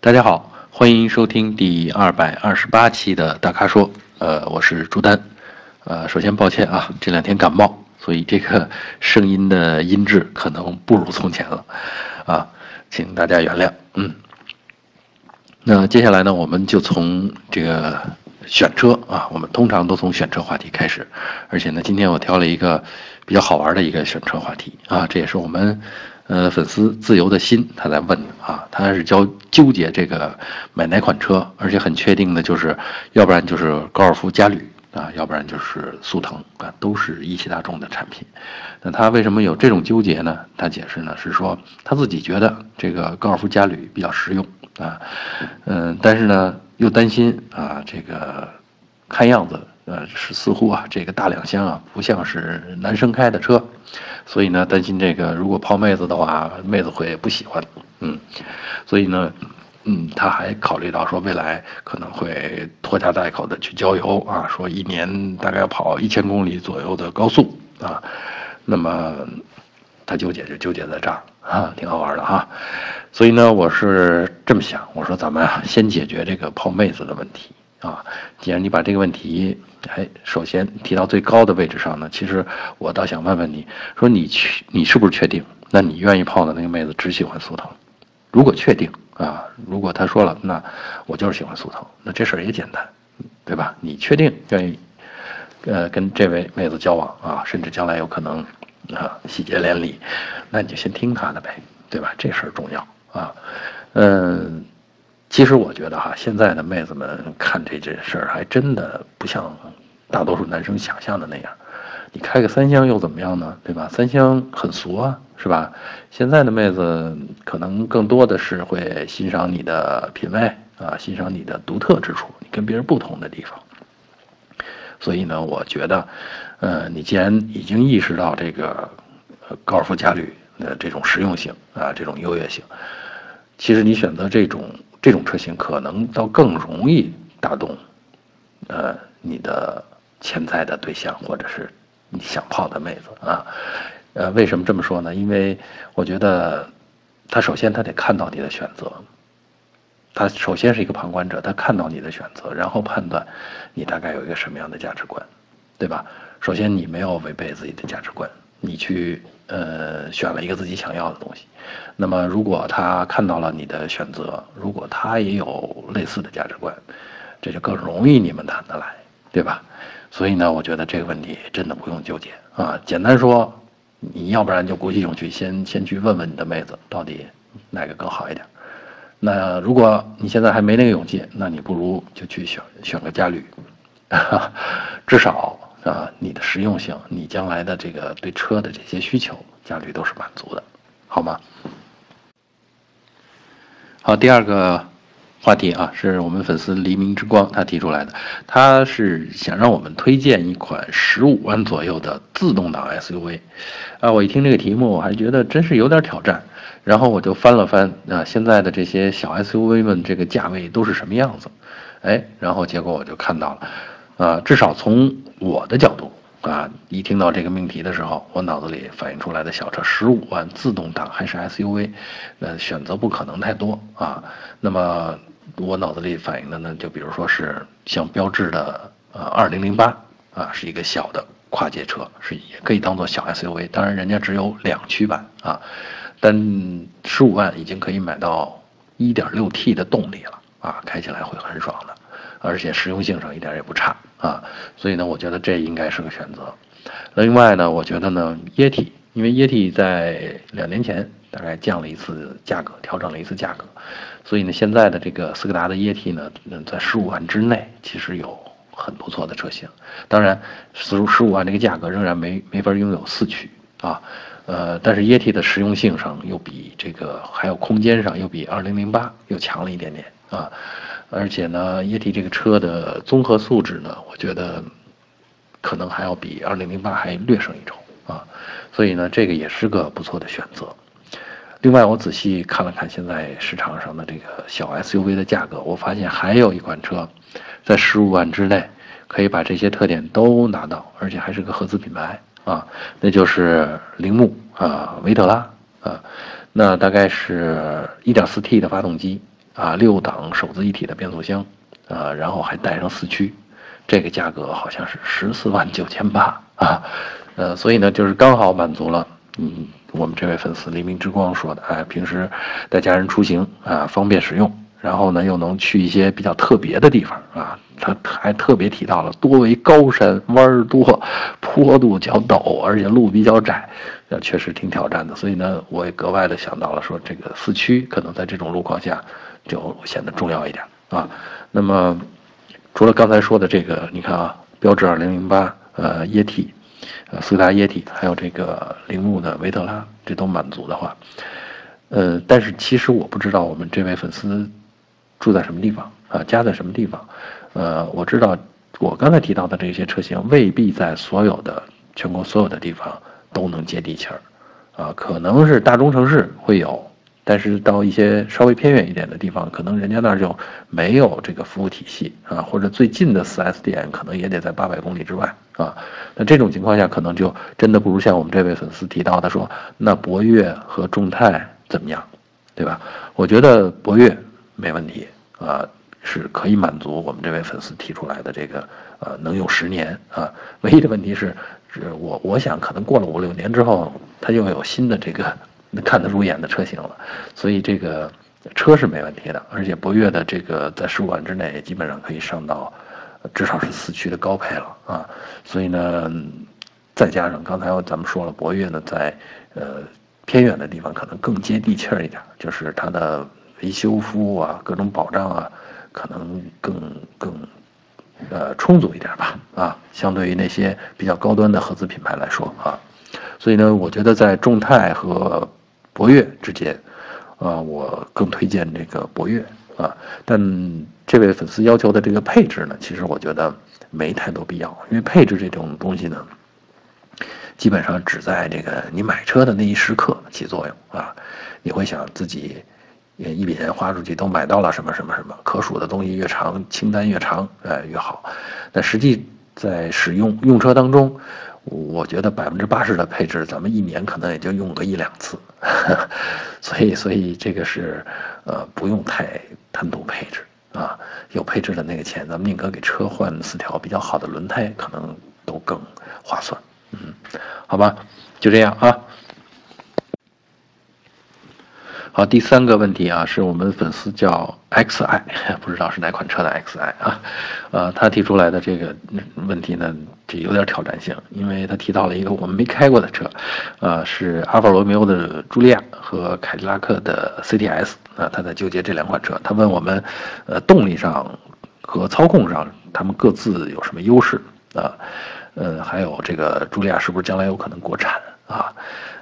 大家好，欢迎收听第二百二十八期的大咖说。呃，我是朱丹。呃，首先抱歉啊，这两天感冒，所以这个声音的音质可能不如从前了，啊，请大家原谅。嗯，那接下来呢，我们就从这个选车啊，我们通常都从选车话题开始，而且呢，今天我挑了一个比较好玩的一个选车话题啊，这也是我们。呃，粉丝自由的心他在问啊，他是纠纠结这个买哪款车，而且很确定的就是，要不然就是高尔夫嘉旅啊，要不然就是速腾啊，都是一汽大众的产品。那他为什么有这种纠结呢？他解释呢是说他自己觉得这个高尔夫嘉旅比较实用啊，嗯，但是呢又担心啊这个看样子。呃，是似乎啊，这个大两厢啊，不像是男生开的车，所以呢，担心这个如果泡妹子的话，妹子会不喜欢，嗯，所以呢，嗯，他还考虑到说未来可能会拖家带口的去郊游啊，说一年大概要跑一千公里左右的高速啊，那么他纠结就纠结在这儿啊，挺好玩的哈，所以呢，我是这么想，我说咱们啊，先解决这个泡妹子的问题。啊，既然你把这个问题，哎，首先提到最高的位置上呢，其实我倒想问问你，说你去，你是不是确定？那你愿意泡的那个妹子只喜欢苏腾？如果确定啊，如果他说了，那我就是喜欢苏腾，那这事儿也简单，对吧？你确定愿意，呃，跟这位妹子交往啊，甚至将来有可能啊，喜结连理，那你就先听他的呗，对吧？这事儿重要啊，嗯。其实我觉得哈，现在的妹子们看这件事儿，还真的不像大多数男生想象的那样。你开个三厢又怎么样呢？对吧？三厢很俗啊，是吧？现在的妹子可能更多的是会欣赏你的品味啊，欣赏你的独特之处，你跟别人不同的地方。所以呢，我觉得，呃，你既然已经意识到这个高尔夫嘉旅的这种实用性啊，这种优越性，其实你选择这种。这种车型可能倒更容易打动，呃，你的潜在的对象或者是你想泡的妹子啊，呃，为什么这么说呢？因为我觉得，他首先他得看到你的选择，他首先是一个旁观者，他看到你的选择，然后判断你大概有一个什么样的价值观，对吧？首先你没有违背自己的价值观，你去。呃，选了一个自己想要的东西，那么如果他看到了你的选择，如果他也有类似的价值观，这就更容易你们谈得来，对吧？所以呢，我觉得这个问题真的不用纠结啊。简单说，你要不然就鼓起勇气，先先去问问你的妹子，到底哪个更好一点。那如果你现在还没那个勇气，那你不如就去选选个家旅，至少。啊，你的实用性，你将来的这个对车的这些需求，家里都是满足的，好吗？好，第二个话题啊，是我们粉丝黎明之光他提出来的，他是想让我们推荐一款十五万左右的自动挡 SUV。啊，我一听这个题目，我还觉得真是有点挑战。然后我就翻了翻啊，现在的这些小 SUV 们这个价位都是什么样子？哎，然后结果我就看到了，啊，至少从我的角度啊，一听到这个命题的时候，我脑子里反映出来的小车十五万自动挡还是 SUV，呃，选择不可能太多啊。那么我脑子里反映的呢，就比如说是像标致的呃二零零八啊，是一个小的跨界车，是也可以当做小 SUV。当然人家只有两驱版啊，但十五万已经可以买到一点六 T 的动力了啊，开起来会很爽的。而且实用性上一点也不差啊，所以呢，我觉得这应该是个选择。另外呢，我觉得呢，液体，因为液体在两年前大概降了一次价格，调整了一次价格，所以呢，现在的这个斯柯达的液体呢，在十五万之内其实有很不错的车型。当然，十十五万这个价格仍然没没法拥有四驱啊，呃，但是液体的实用性上又比这个还有空间上又比二零零八又强了一点点啊。而且呢，液体这个车的综合素质呢，我觉得可能还要比二零零八还略胜一筹啊，所以呢，这个也是个不错的选择。另外，我仔细看了看现在市场上的这个小 SUV 的价格，我发现还有一款车在十五万之内可以把这些特点都拿到，而且还是个合资品牌啊，那就是铃木啊，维特拉啊，那大概是一点四 T 的发动机。啊，六档手自一体的变速箱，啊，然后还带上四驱，这个价格好像是十四万九千八啊，呃，所以呢，就是刚好满足了，嗯，我们这位粉丝黎明之光说的，哎，平时带家人出行啊，方便使用。然后呢，又能去一些比较特别的地方啊，他还特别提到了多为高山，弯儿多，坡度较陡，而且路比较窄，呃，确实挺挑战的。所以呢，我也格外的想到了说，这个四驱可能在这种路况下就显得重要一点啊。那么，除了刚才说的这个，你看啊，标致2008，呃，液体，呃，斯达液体，还有这个铃木的维特拉，这都满足的话，呃，但是其实我不知道我们这位粉丝。住在什么地方啊？家在什么地方？呃，我知道，我刚才提到的这些车型未必在所有的全国所有的地方都能接地气儿，啊，可能是大中城市会有，但是到一些稍微偏远一点的地方，可能人家那儿就没有这个服务体系啊，或者最近的 4S 店可能也得在八百公里之外啊。那这种情况下，可能就真的不如像我们这位粉丝提到的说，那博越和众泰怎么样，对吧？我觉得博越。没问题啊，是可以满足我们这位粉丝提出来的这个呃，能用十年啊。唯一的问题是，是我我想可能过了五六年之后，它又有新的这个看得入眼的车型了。所以这个车是没问题的，而且博越的这个在十五万之内基本上可以上到至少是四驱的高配了啊。所以呢，再加上刚才咱们说了，博越呢在呃偏远的地方可能更接地气儿一点，就是它的。维修服务啊，各种保障啊，可能更更，呃，充足一点吧，啊，相对于那些比较高端的合资品牌来说啊，所以呢，我觉得在众泰和博越之间，啊，我更推荐这个博越啊，但这位粉丝要求的这个配置呢，其实我觉得没太多必要，因为配置这种东西呢，基本上只在这个你买车的那一时刻起作用啊，你会想自己。一笔钱花出去都买到了什么什么什么，可数的东西越长，清单越长，哎越好。但实际在使用用车当中，我觉得百分之八十的配置，咱们一年可能也就用个一两次。所以，所以这个是，呃，不用太贪图配置啊。有配置的那个钱，咱们宁可给车换四条比较好的轮胎，可能都更划算。嗯，好吧，就这样啊。好，第三个问题啊，是我们粉丝叫 XI，不知道是哪款车的 XI 啊，呃，他提出来的这个问题呢，这有点挑战性，因为他提到了一个我们没开过的车，呃，是阿尔法罗密欧的朱利亚和凯迪拉克的 CTS 啊，他在纠结这两款车，他问我们，呃，动力上和操控上，他们各自有什么优势啊？呃，还有这个朱利亚是不是将来有可能国产啊？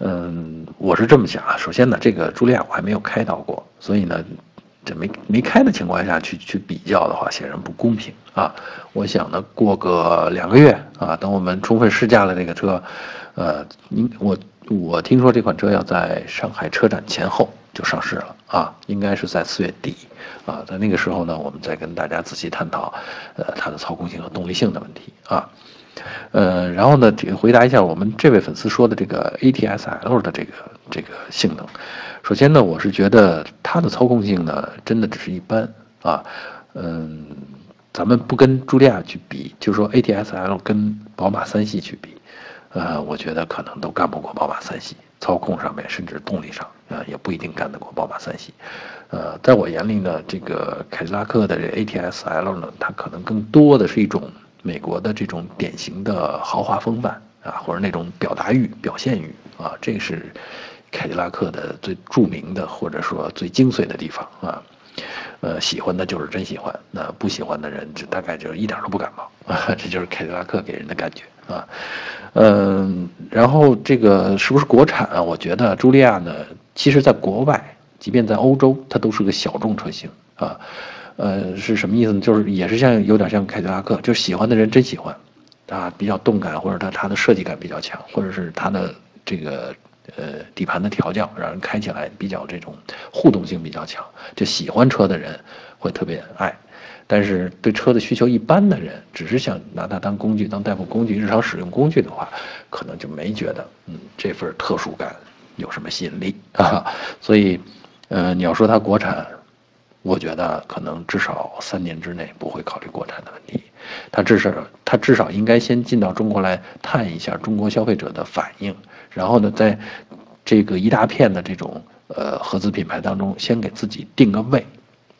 嗯，是这么想啊。首先呢，这个朱莉亚我还没有开到过，所以呢，这没没开的情况下去去比较的话，显然不公平啊。我想呢，过个两个月啊，等我们充分试驾了这个车，呃，应我我听说这款车要在上海车展前后就上市了啊，应该是在四月底啊，在那个时候呢，我们再跟大家仔细探讨，呃，它的操控性和动力性的问题啊。呃，然后呢，回答一下我们这位粉丝说的这个 ATS-L 的这个这个性能。首先呢，我是觉得它的操控性呢，真的只是一般啊。嗯，咱们不跟朱利亚去比，就说 ATS-L 跟宝马三系去比，呃，我觉得可能都干不过宝马三系。操控上面，甚至动力上，啊，也不一定干得过宝马三系。呃，在我眼里呢，这个凯迪拉克的这 ATS-L 呢，它可能更多的是一种。美国的这种典型的豪华风范啊，或者那种表达欲、表现欲啊，这是凯迪拉克的最著名的，或者说最精髓的地方啊。呃，喜欢的就是真喜欢，那不喜欢的人就大概就一点都不感冒 啊。这就是凯迪拉克给人的感觉啊。嗯，然后这个是不是国产啊？我觉得朱利亚呢，其实在国外，即便在欧洲，它都是个小众车型啊。呃，是什么意思呢？就是也是像有点像凯迪拉克，就喜欢的人真喜欢，啊，比较动感，或者它它的设计感比较强，或者是它的这个呃底盘的调教，让人开起来比较这种互动性比较强，就喜欢车的人会特别爱。但是对车的需求一般的人，只是想拿它当工具、当代步工具、日常使用工具的话，可能就没觉得嗯这份特殊感有什么吸引力啊。所以，呃，你要说它国产。我觉得可能至少三年之内不会考虑国产的问题，他至少他至少应该先进到中国来探一下中国消费者的反应，然后呢，在这个一大片的这种呃合资品牌当中，先给自己定个位，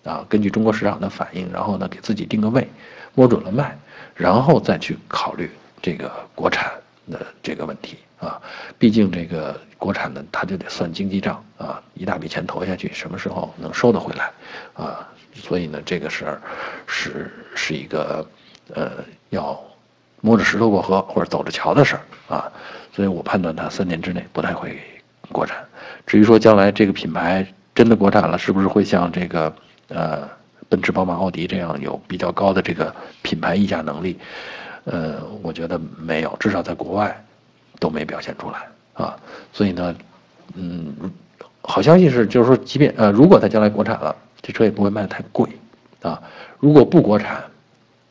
啊，根据中国市场的反应，然后呢给自己定个位，摸准了卖，然后再去考虑这个国产的这个问题。啊，毕竟这个国产的，他就得算经济账啊，一大笔钱投下去，什么时候能收得回来啊？所以呢，这个事儿是是一个呃，要摸着石头过河或者走着瞧的事儿啊。所以我判断它三年之内不太会国产。至于说将来这个品牌真的国产了，是不是会像这个呃奔驰、宝马、奥迪这样有比较高的这个品牌溢价能力？呃，我觉得没有，至少在国外。都没表现出来啊，所以呢，嗯，好消息是，就是说，即便呃，如果它将来国产了，这车也不会卖得太贵，啊，如果不国产，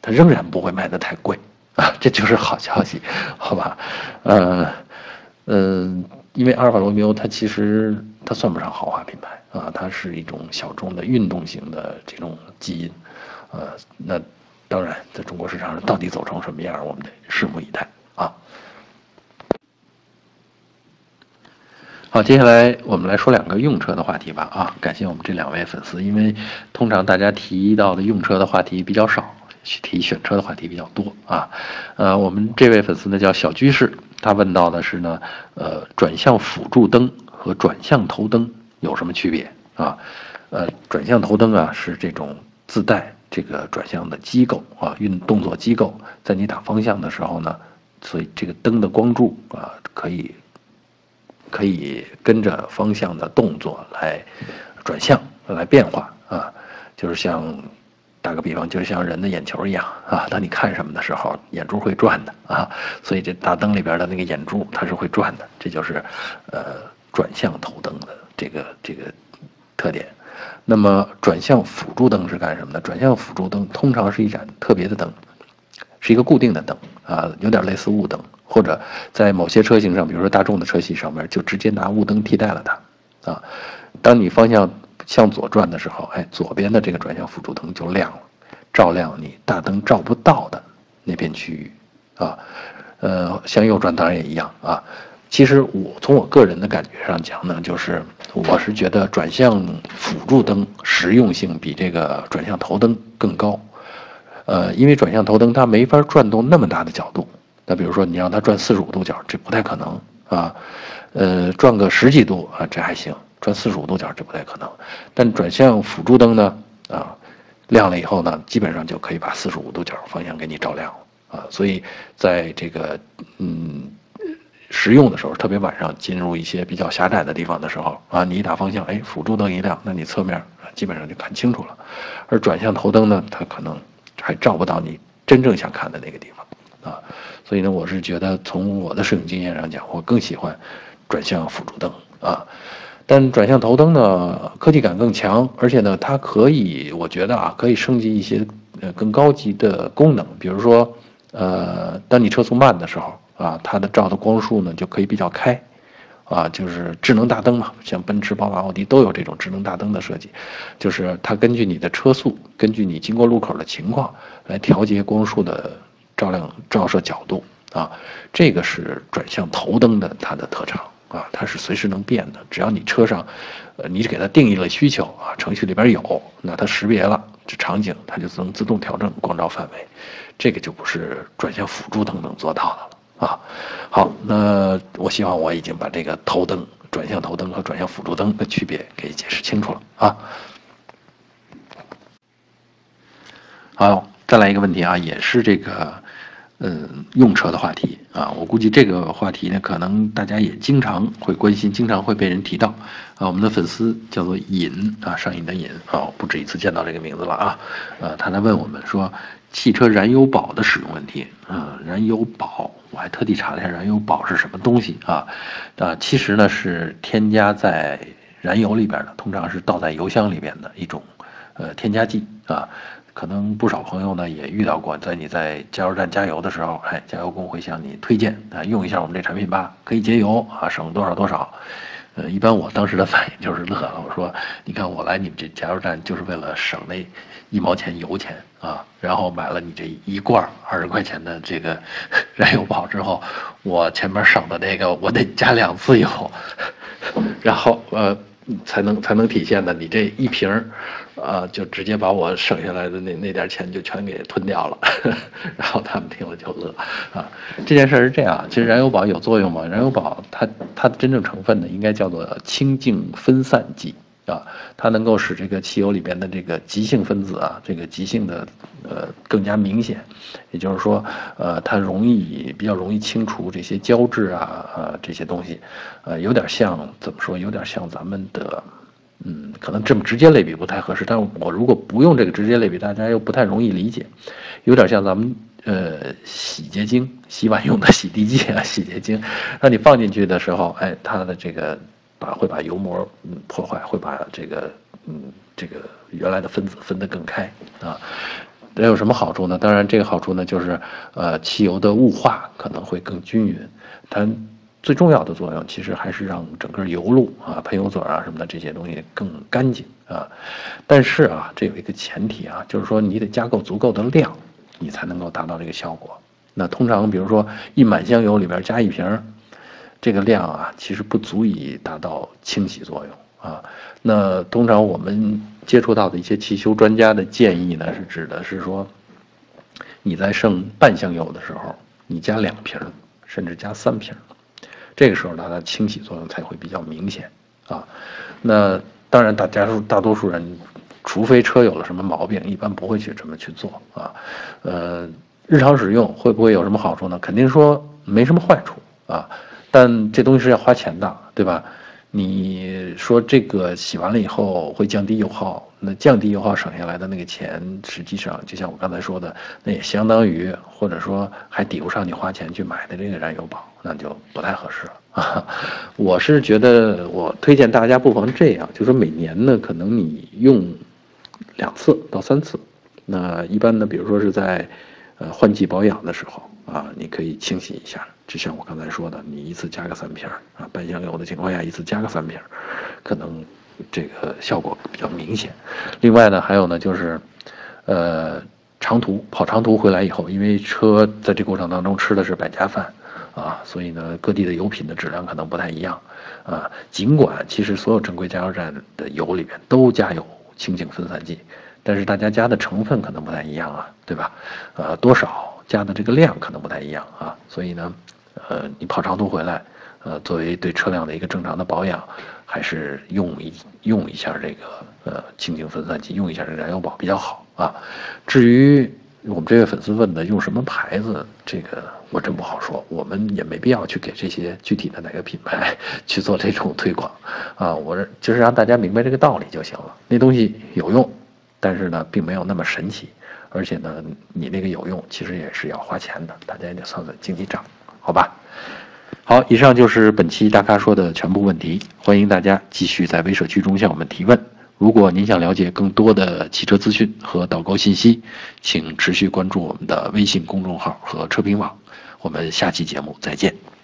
它仍然不会卖得太贵啊，这就是好消息，好吧？呃，嗯，因为阿尔法罗密欧它其实它算不上豪华品牌啊，它是一种小众的运动型的这种基因，呃，那当然在中国市场上到底走成什么样，我们得拭目以待啊。好，接下来我们来说两个用车的话题吧。啊，感谢我们这两位粉丝，因为通常大家提到的用车的话题比较少，提选车的话题比较多啊。呃，我们这位粉丝呢叫小居士，他问到的是呢，呃，转向辅助灯和转向头灯有什么区别啊？呃，转向头灯啊是这种自带这个转向的机构啊，运动作机构，在你打方向的时候呢，所以这个灯的光柱啊可以。可以跟着方向的动作来转向来变化啊，就是像打个比方，就是像人的眼球一样啊。当你看什么的时候，眼珠会转的啊。所以这大灯里边的那个眼珠它是会转的，这就是呃转向头灯的这个这个特点。那么转向辅助灯是干什么的？转向辅助灯通常是一盏特别的灯，是一个固定的灯啊，有点类似雾灯。或者在某些车型上，比如说大众的车系上面，就直接拿雾灯替代了它，啊，当你方向向左转的时候，哎，左边的这个转向辅助灯就亮了，照亮你大灯照不到的那片区域，啊，呃，向右转当然也一样啊。其实我从我个人的感觉上讲呢，就是我是觉得转向辅助灯实用性比这个转向头灯更高，呃，因为转向头灯它没法转动那么大的角度。那比如说你让它转四十五度角，这不太可能啊，呃，转个十几度啊，这还行，转四十五度角这不太可能。但转向辅助灯呢，啊，亮了以后呢，基本上就可以把四十五度角方向给你照亮啊。所以在这个嗯实用的时候，特别晚上进入一些比较狭窄的地方的时候啊，你一打方向，哎，辅助灯一亮，那你侧面基本上就看清楚了。而转向头灯呢，它可能还照不到你真正想看的那个地方啊。所以呢，我是觉得从我的使用经验上讲，我更喜欢转向辅助灯啊。但转向头灯呢，科技感更强，而且呢，它可以，我觉得啊，可以升级一些呃更高级的功能。比如说，呃，当你车速慢的时候啊，它的照的光束呢就可以比较开，啊，就是智能大灯嘛，像奔驰、宝马、奥迪都有这种智能大灯的设计，就是它根据你的车速，根据你经过路口的情况来调节光束的。照亮照射角度啊，这个是转向头灯的它的特长啊，它是随时能变的。只要你车上，呃，你给它定义了需求啊，程序里边有，那它识别了这场景，它就能自动调整光照范围。这个就不是转向辅助灯能做到的了啊。好，那我希望我已经把这个头灯、转向头灯和转向辅助灯的区别给解释清楚了啊。好，再来一个问题啊，也是这个。嗯，用车的话题啊，我估计这个话题呢，可能大家也经常会关心，经常会被人提到。啊，我们的粉丝叫做瘾啊，上瘾的瘾啊，不止一次见到这个名字了啊。呃，他在问我们说，汽车燃油宝的使用问题。嗯，燃油宝，我还特地查了一下，燃油宝是什么东西啊？啊，其实呢是添加在燃油里边的，通常是倒在油箱里边的一种呃添加剂啊。可能不少朋友呢也遇到过，在你在加油站加油的时候，哎，加油工会向你推荐啊，用一下我们这产品吧，可以节油啊，省多少多少。呃，一般我当时的 反应就是乐了，我说，你看我来你们这加油站就是为了省那一毛钱油钱啊，然后买了你这一罐二十块钱的这个 燃油宝之后，我前面省的那个我得加两次油，然后呃。才能才能体现的，你这一瓶儿，啊，就直接把我省下来的那那点钱就全给吞掉了，然后他们听了就乐，啊，这件事是这样，其实燃油宝有作用吗？燃油宝它它的真正成分呢，应该叫做清净分散剂。啊，它能够使这个汽油里边的这个极性分子啊，这个极性的呃更加明显，也就是说，呃，它容易比较容易清除这些胶质啊，呃这些东西，呃，有点像怎么说？有点像咱们的，嗯，可能这么直接类比不太合适，但我如果不用这个直接类比，大家又不太容易理解，有点像咱们呃洗洁精、洗碗用的洗涤剂啊，洗洁精，那你放进去的时候，哎，它的这个。把会把油膜嗯破坏，会把这个嗯这个原来的分子分得更开啊。这有什么好处呢？当然，这个好处呢就是呃汽油的雾化可能会更均匀。它最重要的作用其实还是让整个油路啊、喷油嘴啊什么的这些东西更干净啊。但是啊，这有一个前提啊，就是说你得加够足够的量，你才能够达到这个效果。那通常比如说一满箱油里边加一瓶。这个量啊，其实不足以达到清洗作用啊。那通常我们接触到的一些汽修专家的建议呢，是指的是说，你在剩半箱油的时候，你加两瓶，甚至加三瓶，这个时候它的清洗作用才会比较明显啊。那当然，大家数大多数人，除非车有了什么毛病，一般不会去这么去做啊。呃，日常使用会不会有什么好处呢？肯定说没什么坏处啊。但这东西是要花钱的，对吧？你说这个洗完了以后会降低油耗，那降低油耗省下来的那个钱，实际上就像我刚才说的，那也相当于或者说还抵不上你花钱去买的这个燃油宝，那就不太合适了。我是觉得，我推荐大家不妨这样，就说每年呢，可能你用两次到三次，那一般呢，比如说是在呃换季保养的时候啊，你可以清洗一下。就像我刚才说的，你一次加个三瓶儿啊，半箱油的情况下，一次加个三瓶儿，可能这个效果比较明显。另外呢，还有呢，就是，呃，长途跑长途回来以后，因为车在这过程当中吃的是百家饭啊，所以呢，各地的油品的质量可能不太一样啊。尽管其实所有正规加油站的油里边都加有清净分散剂，但是大家加的成分可能不太一样啊，对吧？呃，多少加的这个量可能不太一样啊，所以呢。呃，你跑长途回来，呃，作为对车辆的一个正常的保养，还是用一用一下这个呃清净分散剂，用一下这燃油宝比较好啊。至于我们这位粉丝问的用什么牌子，这个我真不好说，我们也没必要去给这些具体的哪个品牌去做这种推广啊。我就是让大家明白这个道理就行了。那东西有用，但是呢，并没有那么神奇，而且呢，你那个有用，其实也是要花钱的，大家也得算算经济账。好吧，好，以上就是本期大咖说的全部问题。欢迎大家继续在微社区中向我们提问。如果您想了解更多的汽车资讯和导购信息，请持续关注我们的微信公众号和车评网。我们下期节目再见。